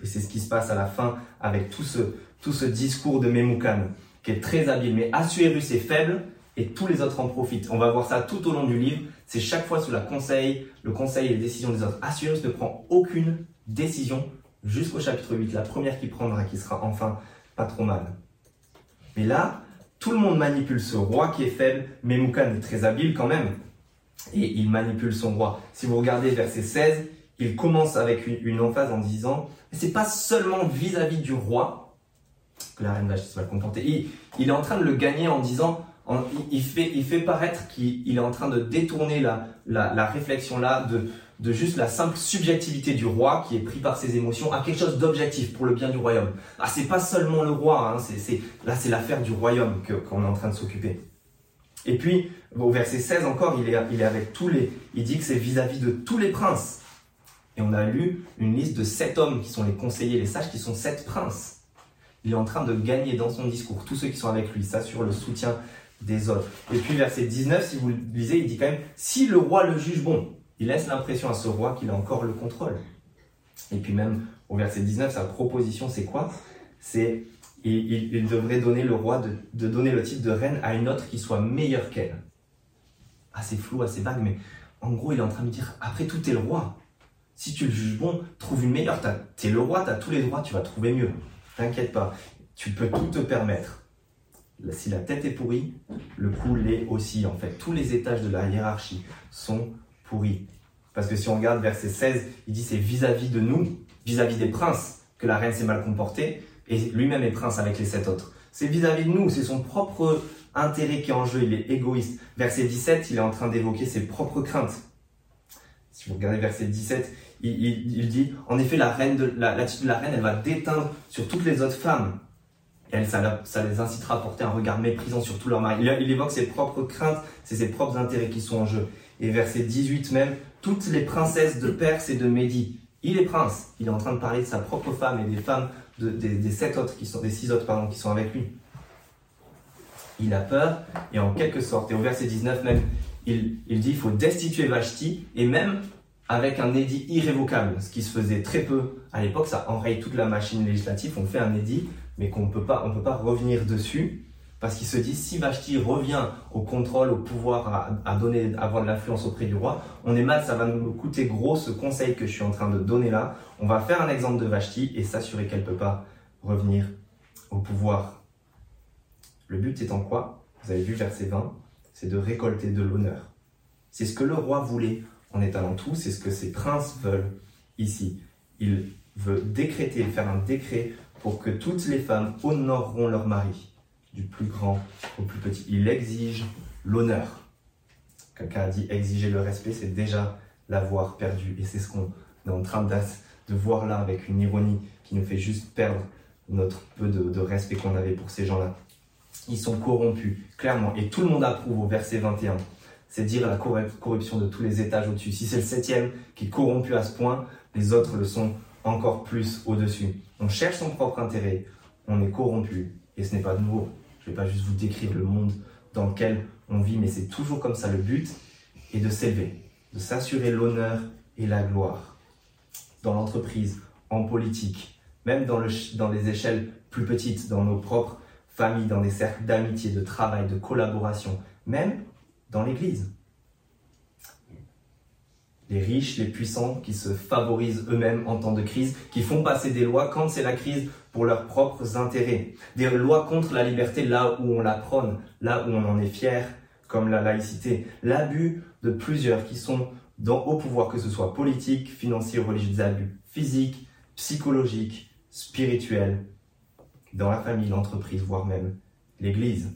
Et c'est ce qui se passe à la fin avec tout ce, tout ce discours de Memoukan, qui est très habile. Mais Assuérus est faible et tous les autres en profitent. On va voir ça tout au long du livre. C'est chaque fois sous la conseil, le conseil et les décisions des autres. Assuérus ne prend aucune décision jusqu'au chapitre 8, la première qu'il prendra, qui sera enfin pas trop mal. Mais là, tout le monde manipule ce roi qui est faible, mais Moukan est très habile quand même. Et il manipule son roi. Si vous regardez verset 16, il commence avec une, emphase en disant c'est pas seulement vis-à-vis du roi que la reine Vashti va le comporter. Il, est en train de le gagner en disant il, fait, il fait paraître qu'il est en train de détourner la, la, réflexion là de, de juste la simple subjectivité du roi qui est pris par ses émotions à quelque chose d'objectif pour le bien du royaume. Ah, c'est pas seulement le roi, hein, c'est, là c'est l'affaire du royaume qu'on est en train de s'occuper. Et puis, au verset 16 encore, il est, il est avec tous les, il dit que c'est vis-à-vis de tous les princes. Et on a lu une liste de sept hommes qui sont les conseillers, les sages, qui sont sept princes. Il est en train de gagner dans son discours tous ceux qui sont avec lui, ça sur le soutien des autres. Et puis verset 19, si vous le lisez, il dit quand même, si le roi le juge bon, il laisse l'impression à ce roi qu'il a encore le contrôle. Et puis même au verset 19, sa proposition, c'est quoi? C'est il, devrait donner le roi de, donner le titre de reine à une autre qui soit meilleure qu'elle. Assez flou, assez vague, mais en gros, il est en train de dire après tout, t'es le roi. Si tu le juges bon, trouve une meilleure. T'es le roi, t'as tous les droits, tu vas trouver mieux. T'inquiète pas, tu peux tout te permettre. Si la tête est pourrie, le cou l'est aussi. En fait, tous les étages de la hiérarchie sont pourri. Parce que si on regarde verset 16, il dit c'est vis-à-vis de nous, vis-à-vis des princes, que la reine s'est mal comportée, et lui-même est prince avec les sept autres. C'est vis-à-vis de nous, c'est son propre intérêt qui est en jeu, il est égoïste. Verset 17, il est en train d'évoquer ses propres craintes. Si vous regardez verset 17, il, dit, en effet, la reine de, l'attitude de la reine, elle va déteindre sur toutes les autres femmes. Elle, ça, les incitera à porter un regard méprisant sur tout leur mari. Il, évoque ses propres craintes, c'est ses propres intérêts qui sont en jeu. Et verset 18 même, toutes les princesses de Perse et de Médie. Il est prince, il est en train de parler de sa propre femme et des femmes des, sept autres qui sont, des six autres pardon, qui sont avec lui. Il a peur et en quelque sorte, et au verset 19 même, il, il dit il faut destituer Vashti et même avec un édit irrévocable, ce qui se faisait très peu à l'époque, ça enraye toute la machine législative, on fait un édit, mais qu'on ne peut pas, revenir dessus, parce qu'il se dit si Vashti revient au contrôle, au pouvoir, à, donner, à avoir de l'influence auprès du roi, on est mal, ça va nous coûter gros ce conseil que je suis en train de donner là. On va faire un exemple de Vashti et s'assurer qu'elle ne peut pas revenir au pouvoir. Le but étant quoi? Vous avez vu verset 20, c'est de récolter de l'honneur. C'est ce que le roi voulait en étalant tout, c'est ce que ses princes veulent ici. Il veut décréter, faire un décret pour que toutes les femmes honoreront leur mari, du plus grand au plus petit. Il exige l'honneur. Quelqu'un a dit exiger le respect, c'est déjà l'avoir perdu. Et c'est ce qu'on est en train de voir là avec une ironie qui nous fait juste perdre notre peu de, de respect qu'on avait pour ces gens-là. Ils sont corrompus, clairement. Et tout le monde approuve au verset 21 c'est dire la corruption de tous les étages au-dessus. Si c'est le septième qui est corrompu à ce point, les autres le sont encore plus au-dessus. On cherche son propre intérêt, on est corrompu, et ce n'est pas nouveau. Je ne vais pas juste vous décrire le monde dans lequel on vit, mais c'est toujours comme ça. Le but est de s'élever, de s'assurer l'honneur et la gloire. Dans l'entreprise, en politique, même dans, le, dans les échelles plus petites, dans nos propres familles, dans des cercles d'amitié, de travail, de collaboration, même dans l'Église. Les riches, les puissants qui se favorisent eux-mêmes en temps de crise, qui font passer des lois quand c'est la crise pour leurs propres intérêts. Des lois contre la liberté là où on la prône, là où on en est fier, comme la laïcité. L'abus de plusieurs qui sont dans, au pouvoir, que ce soit politique, financier religieux, des abus physiques, psychologiques, spirituels, dans la famille, l'entreprise, voire même l'Église.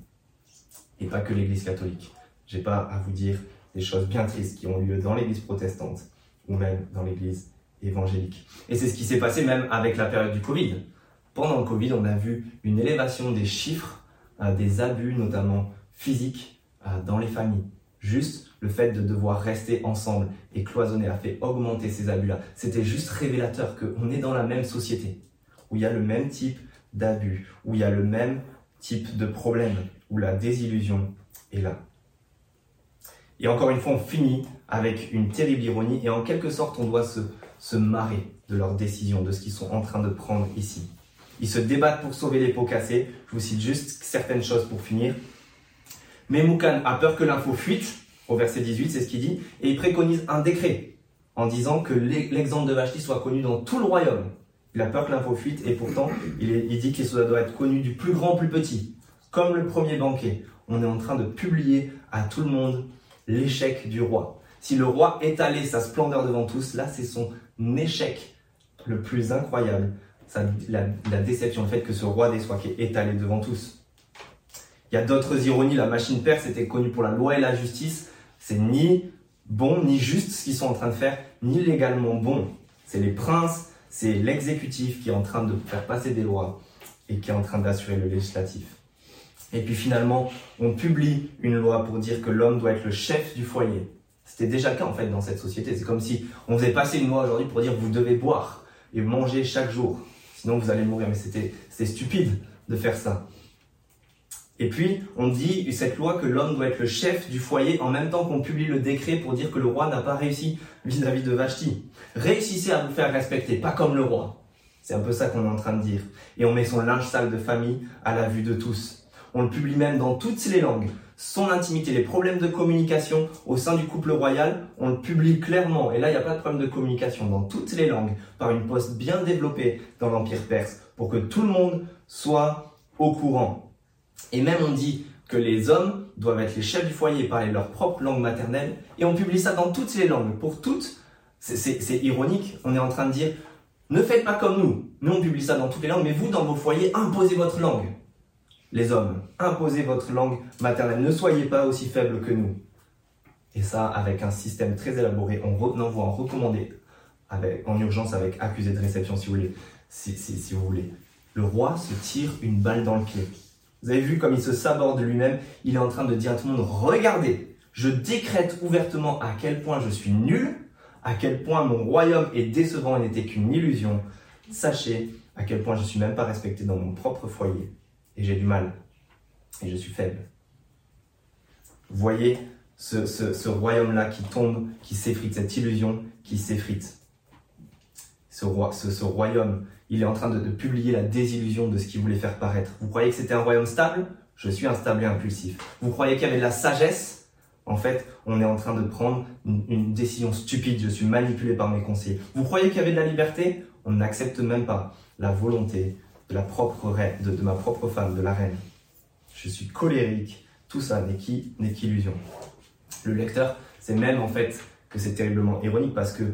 Et pas que l'Église catholique. J'ai pas à vous dire des choses bien tristes qui ont lieu dans l'église protestante ou même dans l'église évangélique. Et c'est ce qui s'est passé même avec la période du Covid. Pendant le Covid, on a vu une élévation des chiffres, euh, des abus notamment physiques euh, dans les familles. Juste le fait de devoir rester ensemble et cloisonner a fait augmenter ces abus-là. C'était juste révélateur qu'on est dans la même société, où il y a le même type d'abus, où il y a le même type de problème, où la désillusion est là. Et encore une fois, on finit avec une terrible ironie et en quelque sorte, on doit se, se marrer de leurs décisions, de ce qu'ils sont en train de prendre ici. Ils se débattent pour sauver les pots cassés. Je vous cite juste certaines choses pour finir. Mais Moukan a peur que l'info fuite, au verset 18, c'est ce qu'il dit, et il préconise un décret en disant que l'exemple de Vashti soit connu dans tout le royaume. Il a peur que l'info fuite et pourtant il, dit que cela doit être connu du plus grand au plus petit. Comme le premier banquet, on est en train de publier à tout le monde l'échec du roi. Si le roi étalait sa splendeur devant tous, là c'est son échec le plus incroyable. la, déception, le fait que ce roi des soit qui est étalé devant tous. Il y a d'autres ironies, la machine perse était connue pour la loi et la justice. C'est ni bon ni juste ce qu'ils sont en train de faire, ni légalement bon. C'est les princes, c'est l'exécutif qui est en train de faire passer des lois et qui est en train d'assurer le législatif. Et puis finalement, on publie une loi pour dire que l'homme doit être le chef du foyer. C'était déjà le cas en fait dans cette société. C'est comme si on faisait passer une loi aujourd'hui pour dire vous devez boire et manger chaque jour, sinon vous allez mourir. Mais c'était stupide de faire ça. Et puis, on dit cette loi que l'homme doit être le chef du foyer en même temps qu'on publie le décret pour dire que le roi n'a pas réussi vis-à-vis de Vashti. Réussissez à vous faire respecter, pas comme le roi. C'est un peu ça qu'on est en train de dire. Et on met son linge sale de famille à la vue de tous. On le publie même dans toutes les langues. Son intimité, les problèmes de communication au sein du couple royal, on le publie clairement. Et là, il n'y a pas de problème de communication dans toutes les langues, par une poste bien développée dans l'Empire perse, pour que tout le monde soit au courant. Et même on dit que les hommes doivent être les chefs du foyer et parler leur propre langue maternelle. Et on publie ça dans toutes les langues. Pour toutes, c'est ironique. On est en train de dire, ne faites pas comme nous. Nous, on publie ça dans toutes les langues, mais vous, dans vos foyers, imposez votre langue les hommes, imposez votre langue maternelle, ne soyez pas aussi faibles que nous. Et ça, avec un système très élaboré, on envoie en recommandé, avec, en urgence avec accusé de réception, si vous voulez. Si, vous voulez. Le roi se tire une balle dans le pied. Vous avez vu comme il se saborde lui-même, il est en train de dire à tout le monde, regardez, Je décrète ouvertement à quel point je suis nul, à quel point mon royaume est décevant et n'était qu'une illusion. Sachez à quel point je suis même pas respecté dans mon propre foyer. Et j'ai du mal. Et je suis faible. Voyez ce, royaume-là qui tombe, qui s'effrite, cette illusion qui s'effrite. Ce, roi, ce, royaume, il est en train de, publier la désillusion de ce qu'il voulait faire paraître. Vous croyez que c'était un royaume stable? Je suis instable et impulsif. Vous croyez qu'il y avait de la sagesse? En fait, on est en train de prendre une, décision stupide. Je suis manipulé par mes conseillers. Vous croyez qu'il y avait de la liberté? On n'accepte même pas la volonté de, la propre reine, de, ma propre femme, de la reine. Je suis colérique. Tout ça n'est qu'illusion le lecteur c'est même en fait que c'est terriblement ironique parce que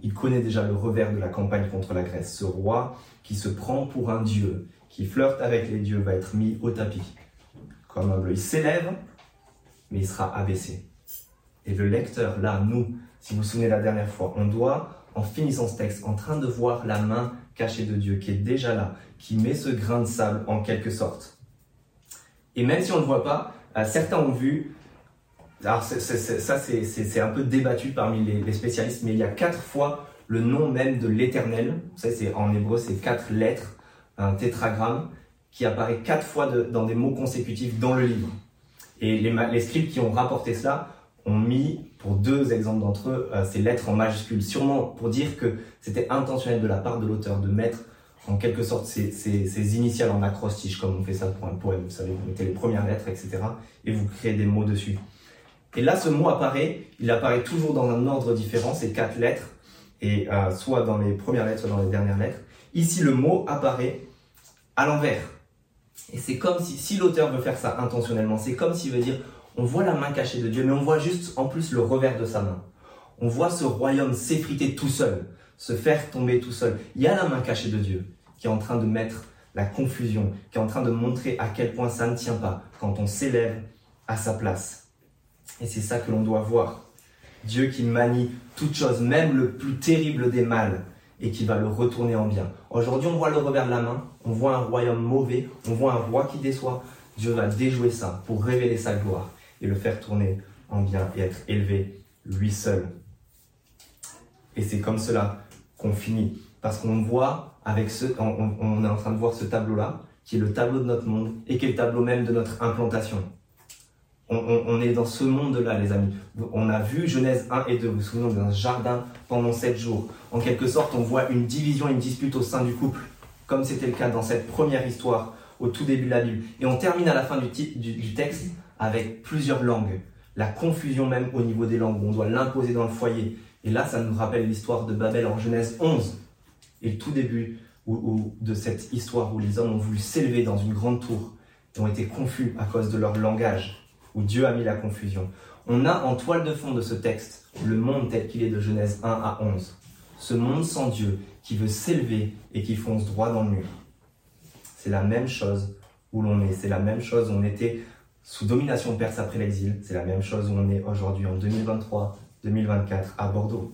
il connaît déjà le revers de la campagne contre la Grèce. Ce roi qui se prend pour un dieu, qui flirte avec les dieux, va être mis au tapis. Comme un bleu, il s'élève, mais il sera abaissé. Et le lecteur, là, nous, si vous vous souvenez la dernière fois, on doit, en finissant ce texte, en train de voir la main cachée de Dieu qui est déjà là, qui met ce grain de sable en quelque sorte. Et même si on ne le voit pas, euh, certains ont vu alors ça, c'est un peu débattu parmi les, spécialistes, mais il y a quatre fois le nom même de l'Éternel. C'est en hébreu, c'est quatre lettres, un tétragramme qui apparaît quatre fois dans des mots consécutifs dans le livre. Et les, les, scripts qui ont rapporté cela ont mis, pour deux exemples d'entre eux, euh, ces lettres en majuscules, sûrement pour dire que c'était intentionnel de la part de l'auteur de mettre en quelque sorte ces, ces, initiales en acrostiche, comme on fait ça pour un poème. Vous savez, vous mettez les premières lettres, etc. et vous créez des mots dessus. Et là, ce mot apparaît, il apparaît toujours dans un ordre différent, c'est quatre lettres, et euh, soit dans les premières lettres, soit dans les dernières lettres. Ici, le mot apparaît à l'envers. Et c'est comme si, si l'auteur veut faire ça intentionnellement, c'est comme s'il veut dire, on voit la main cachée de Dieu, mais on voit juste en plus le revers de sa main. On voit ce royaume s'effriter tout seul, se faire tomber tout seul. Il y a la main cachée de Dieu qui est en train de mettre la confusion, qui est en train de montrer à quel point ça ne tient pas quand on s'élève à sa place. Et c'est ça que l'on doit voir. Dieu qui manie toute chose, même le plus terrible des mâles, et qui va le retourner en bien. Aujourd'hui, on voit le revers de la main, on voit un royaume mauvais, on voit un roi qui déçoit. Dieu va déjouer ça pour révéler sa gloire et le faire tourner en bien et être élevé lui seul. Et c'est comme cela qu'on finit. Parce qu'on voit avec ce, on, est en train de voir ce tableau-là, qui est le tableau de notre monde et qui est le tableau même de notre implantation on, est dans ce monde-là, les amis. On a vu Genèse 1 et 2, vous vous souvenez, dans un jardin pendant 7 jours. En quelque sorte, on voit une division, une dispute au sein du couple, comme c'était le cas dans cette première histoire au tout début de la Bible. Et on termine à la fin du texte avec plusieurs langues. La confusion même au niveau des langues, on doit l'imposer dans le foyer. Et là, ça nous rappelle l'histoire de Babel en Genèse 11. Et le tout début de cette histoire où les hommes ont voulu s'élever dans une grande tour et ont été confus à cause de leur langage où Dieu a mis la confusion. On a en toile de fond de ce texte le monde tel qu'il est de Genèse 1 à 11. Ce monde sans Dieu qui veut s'élever et qui fonce droit dans le mur. C'est la même chose où l'on est. C'est la même chose où on était sous domination perse après l'exil. C'est la même chose où on est aujourd'hui en 2023, 2024 à Bordeaux.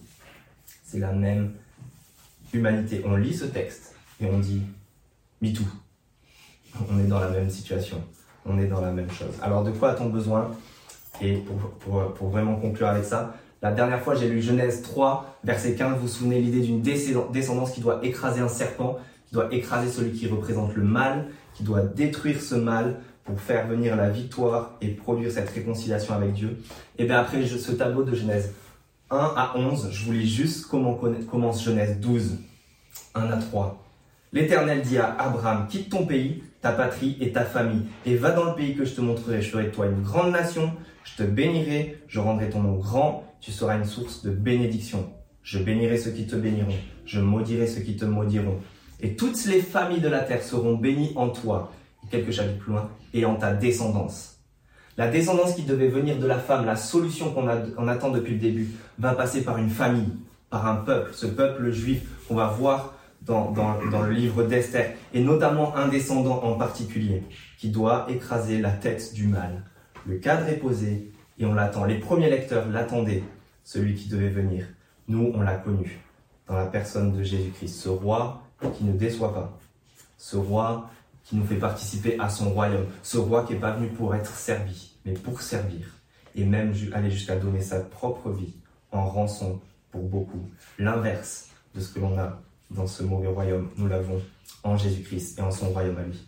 C'est la même humanité. On lit ce texte et on dit MeToo. On est dans la même situation on est dans la même chose. Alors de quoi a-t-on besoin? Et pour, vraiment conclure avec ça, la dernière fois j'ai lu Genèse 3, verset 15, vous vous souvenez l'idée d'une descendance qui doit écraser un serpent, qui doit écraser celui qui représente le mal, qui doit détruire ce mal pour faire venir la victoire et produire cette réconciliation avec Dieu. Et bien après ce tableau de Genèse 1 à 11, je vous lis juste comment commence Genèse 12, 1 à 3. L'Éternel dit à Abraham, quitte ton pays, ta patrie et ta famille, et va dans le pays que je te montrerai. Je ferai de toi une grande nation, je te bénirai, je rendrai ton nom grand, tu seras une source de bénédiction. Je bénirai ceux qui te béniront, je maudirai ceux qui te maudiront. Et toutes les familles de la terre seront bénies en toi, quelques chapitres plus loin, et en ta descendance. La descendance qui devait venir de la femme, la solution qu'on attend depuis le début, va passer par une famille, par un peuple, ce peuple juif qu'on va voir dans, le livre d'Esther, et notamment un descendant en particulier, qui doit écraser la tête du mal. Le cadre est posé et on l'attend. Les premiers lecteurs l'attendaient, celui qui devait venir. Nous, on l'a connu dans la personne de Jésus-Christ, ce roi qui ne déçoit pas, ce roi qui nous fait participer à son royaume, ce roi qui n'est pas venu pour être servi, mais pour servir et même aller jusqu'à donner sa propre vie en rançon pour beaucoup. L'inverse de ce que l'on a dans ce mauvais royaume, nous l'avons en Jésus-Christ et en son royaume à lui.